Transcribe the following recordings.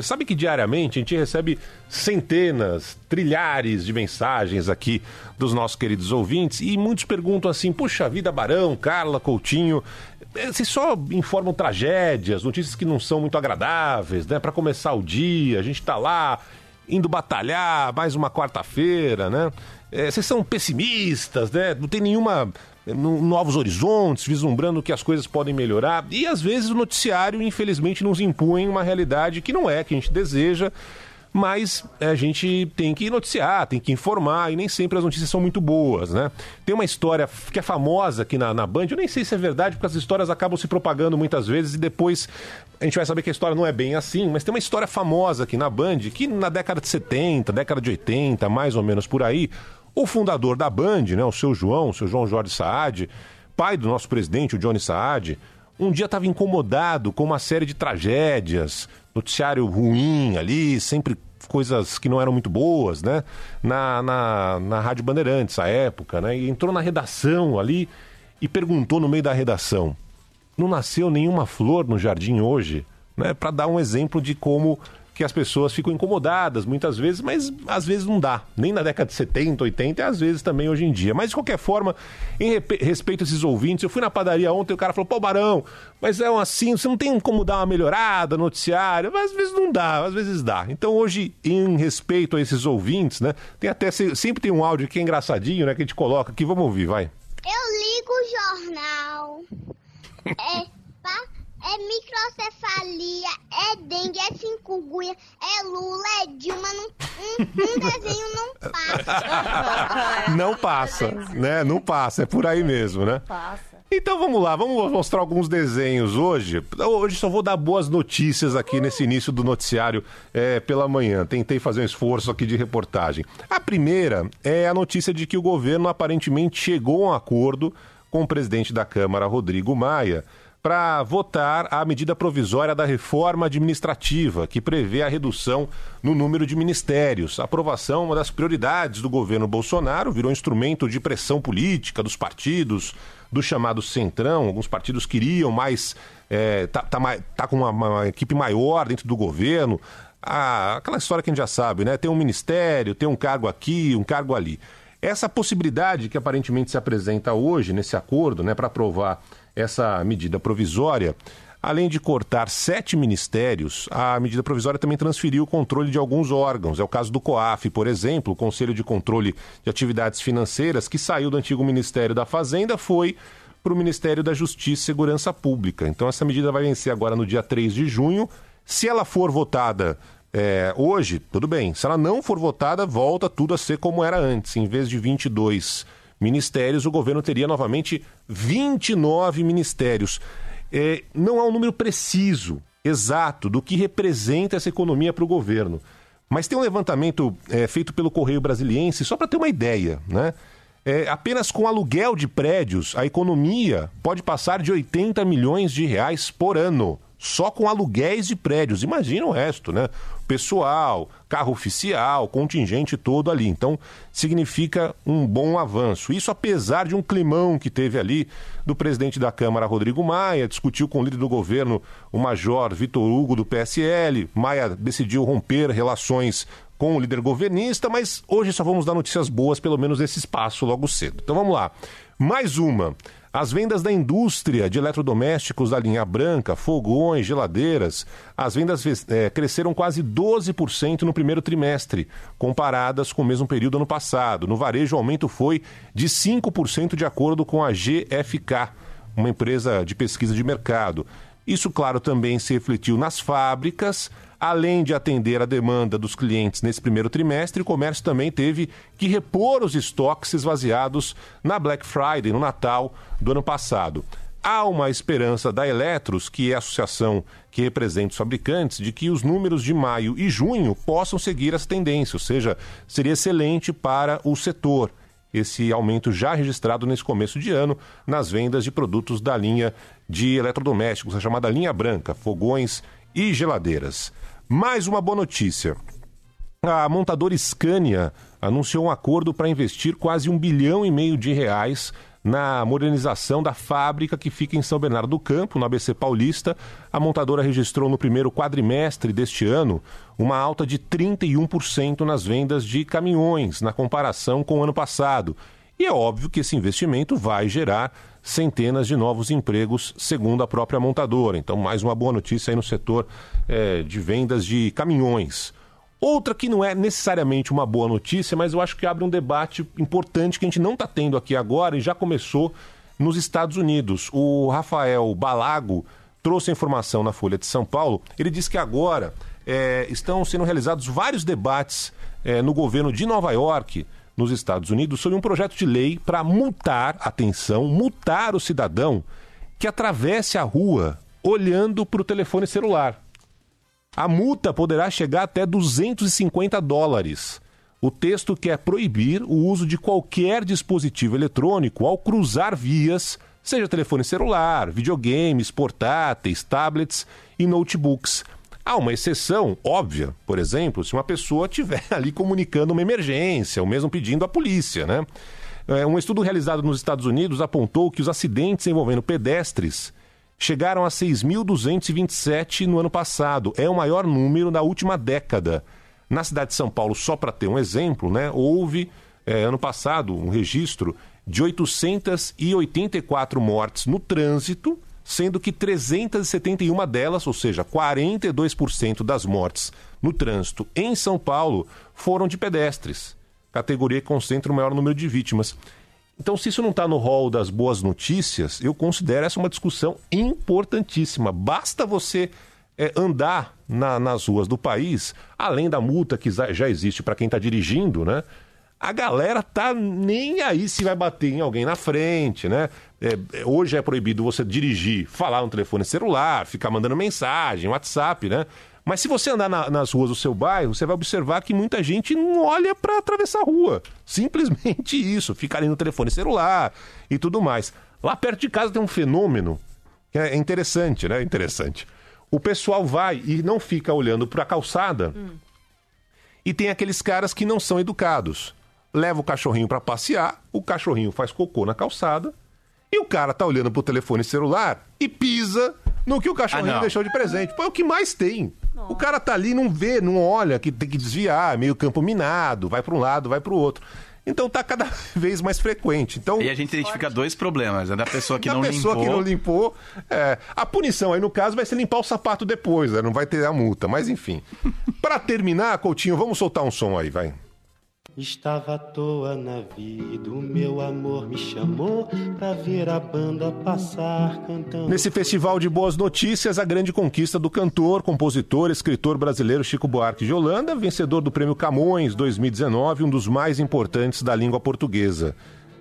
Sabe que diariamente a gente recebe centenas, trilhares de mensagens aqui dos nossos queridos ouvintes e muitos perguntam assim: puxa vida, Barão, Carla, Coutinho, eh, vocês só informam tragédias, notícias que não são muito agradáveis, né? Para começar o dia, a gente tá lá indo batalhar mais uma quarta-feira, né? É, vocês são pessimistas, né? Não tem nenhuma novos horizontes, vislumbrando que as coisas podem melhorar. E às vezes o noticiário, infelizmente, nos impõe uma realidade que não é que a gente deseja. Mas a gente tem que noticiar, tem que informar, e nem sempre as notícias são muito boas, né? Tem uma história que é famosa aqui na, na Band, eu nem sei se é verdade, porque as histórias acabam se propagando muitas vezes e depois a gente vai saber que a história não é bem assim, mas tem uma história famosa aqui na Band que na década de 70, década de 80, mais ou menos por aí, o fundador da Band, né, o seu João, o seu João Jorge Saad, pai do nosso presidente, o Johnny Saad, um dia estava incomodado com uma série de tragédias, noticiário ruim ali, sempre coisas que não eram muito boas, né? Na, na, na Rádio Bandeirantes, à época, né? E entrou na redação ali e perguntou no meio da redação: não nasceu nenhuma flor no jardim hoje? Né? Para dar um exemplo de como que as pessoas ficam incomodadas muitas vezes, mas às vezes não dá. Nem na década de 70, 80 e às vezes também hoje em dia. Mas de qualquer forma, em respeito a esses ouvintes, eu fui na padaria ontem e o cara falou: pô, Barão, mas é um assim, você não tem como dar uma melhorada no noticiário? Mas às vezes não dá, às vezes dá. Então hoje, em respeito a esses ouvintes, né, tem até sempre tem um áudio que é engraçadinho, né, que a gente coloca aqui. Vamos ouvir, vai. Eu ligo o jornal. É microcefalia, é dengue, é cincugunha, é Lula, é Dilma, não, um, um desenho não passa. Não passa, né? Não passa, é por aí mesmo, né? Passa. Então vamos lá, vamos mostrar alguns desenhos hoje. Hoje só vou dar boas notícias aqui nesse início do noticiário é, pela manhã. Tentei fazer um esforço aqui de reportagem. A primeira é a notícia de que o governo aparentemente chegou a um acordo com o presidente da Câmara, Rodrigo Maia, para votar a medida provisória da reforma administrativa, que prevê a redução no número de ministérios. A aprovação, uma das prioridades do governo Bolsonaro, virou instrumento de pressão política dos partidos, do chamado Centrão. Alguns partidos queriam mais. É, tá, tá, tá com uma, uma equipe maior dentro do governo. Ah, aquela história que a gente já sabe, né? Tem um ministério, tem um cargo aqui, um cargo ali. Essa possibilidade que aparentemente se apresenta hoje nesse acordo, né, para aprovar essa medida provisória, além de cortar sete ministérios, a medida provisória também transferiu o controle de alguns órgãos. É o caso do COAF, por exemplo, o Conselho de Controle de Atividades Financeiras, que saiu do antigo Ministério da Fazenda, foi para o Ministério da Justiça e Segurança Pública. Então, essa medida vai vencer agora no dia 3 de junho. Se ela for votada é, hoje, tudo bem. Se ela não for votada, volta tudo a ser como era antes. Em vez de 22 ministérios, o governo teria novamente 29 ministérios. É, não há um número preciso, exato, do que representa essa economia para o governo. Mas tem um levantamento é, feito pelo Correio Brasiliense, só para ter uma ideia, né? É, apenas com aluguel de prédios, a economia pode passar de 80 milhões de reais por ano. Só com aluguéis de prédios. Imagina o resto, né? Pessoal, carro oficial, contingente todo ali. Então, significa um bom avanço. Isso apesar de um climão que teve ali do presidente da Câmara, Rodrigo Maia, discutiu com o líder do governo, o major Vitor Hugo, do PSL. Maia decidiu romper relações com o líder governista, mas hoje só vamos dar notícias boas, pelo menos nesse espaço, logo cedo. Então vamos lá. Mais uma. As vendas da indústria de eletrodomésticos da linha branca, fogões, geladeiras, as vendas é, cresceram quase 12% no primeiro trimestre, comparadas com o mesmo período ano passado. No varejo, o aumento foi de 5% de acordo com a GFK, uma empresa de pesquisa de mercado. Isso, claro, também se refletiu nas fábricas, Além de atender a demanda dos clientes nesse primeiro trimestre, o comércio também teve que repor os estoques esvaziados na Black Friday, no Natal do ano passado. Há uma esperança da Eletros, que é a associação que representa os fabricantes, de que os números de maio e junho possam seguir essa tendência, ou seja, seria excelente para o setor esse aumento já registrado nesse começo de ano nas vendas de produtos da linha de eletrodomésticos, a chamada linha branca, fogões e geladeiras. Mais uma boa notícia. A montadora Scania anunciou um acordo para investir quase um bilhão e meio de reais na modernização da fábrica que fica em São Bernardo do Campo, no ABC Paulista. A montadora registrou no primeiro quadrimestre deste ano uma alta de 31% nas vendas de caminhões, na comparação com o ano passado. E é óbvio que esse investimento vai gerar centenas de novos empregos, segundo a própria montadora. Então, mais uma boa notícia aí no setor é, de vendas de caminhões. Outra que não é necessariamente uma boa notícia, mas eu acho que abre um debate importante que a gente não está tendo aqui agora e já começou nos Estados Unidos. O Rafael Balago trouxe a informação na Folha de São Paulo. Ele disse que agora é, estão sendo realizados vários debates é, no governo de Nova York nos Estados Unidos sobre um projeto de lei para multar, atenção, multar o cidadão que atravesse a rua olhando para o telefone celular. A multa poderá chegar até 250 dólares. O texto quer proibir o uso de qualquer dispositivo eletrônico ao cruzar vias, seja telefone celular, videogames, portáteis, tablets e notebooks. Há uma exceção óbvia, por exemplo, se uma pessoa estiver ali comunicando uma emergência, ou mesmo pedindo a polícia, né? É, um estudo realizado nos Estados Unidos apontou que os acidentes envolvendo pedestres chegaram a 6.227 no ano passado. É o maior número na última década. Na cidade de São Paulo, só para ter um exemplo, né, houve é, ano passado um registro de 884 mortes no trânsito sendo que 371 delas, ou seja, 42% das mortes no trânsito em São Paulo, foram de pedestres, categoria que concentra o maior número de vítimas. Então, se isso não está no rol das boas notícias, eu considero essa uma discussão importantíssima. Basta você é, andar na, nas ruas do país, além da multa que já existe para quem está dirigindo, né? A galera tá nem aí se vai bater em alguém na frente, né? É, hoje é proibido você dirigir, falar no telefone celular, ficar mandando mensagem, WhatsApp, né? Mas se você andar na, nas ruas do seu bairro, você vai observar que muita gente não olha para atravessar a rua. Simplesmente isso, ficar ali no telefone celular e tudo mais. Lá perto de casa tem um fenômeno que é interessante, né? Interessante. O pessoal vai e não fica olhando para a calçada. Hum. E tem aqueles caras que não são educados leva o cachorrinho para passear, o cachorrinho faz cocô na calçada e o cara tá olhando pro telefone celular e pisa no que o cachorrinho ah, deixou de presente. Pô, é o que mais tem. Nossa. O cara tá ali, não vê, não olha, que tem que desviar, meio campo minado, vai para um lado, vai para o outro. Então tá cada vez mais frequente. Então, e a gente identifica dois problemas. É da pessoa que da não pessoa limpou. que não limpou. É, a punição aí, no caso, vai ser limpar o sapato depois, né? não vai ter a multa. Mas enfim. para terminar, Coutinho, vamos soltar um som aí, vai. Estava à toa na vida, o meu amor me chamou pra ver a banda passar cantando. Nesse festival de boas notícias, a grande conquista do cantor, compositor, escritor brasileiro Chico Buarque de Holanda, vencedor do Prêmio Camões 2019, um dos mais importantes da língua portuguesa.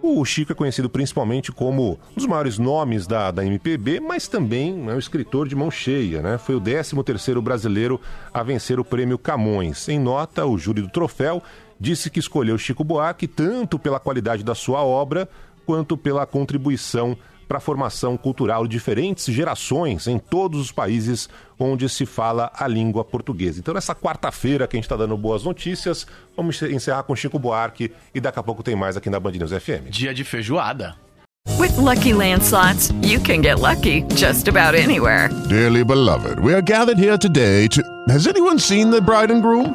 O Chico é conhecido principalmente como um dos maiores nomes da, da MPB, mas também é um escritor de mão cheia, né? Foi o 13º brasileiro a vencer o prêmio Camões. Em nota, o júri do troféu disse que escolheu Chico Buarque tanto pela qualidade da sua obra quanto pela contribuição para a formação cultural de diferentes gerações em todos os países onde se fala a língua portuguesa. Então, nessa quarta-feira que a gente está dando boas notícias, vamos encerrar com Chico Buarque e daqui a pouco tem mais aqui na Band News FM. Dia de feijoada. With lucky landslots, you can get lucky just about anywhere. Dearly beloved, we are gathered here today to. Has anyone seen the bride and groom?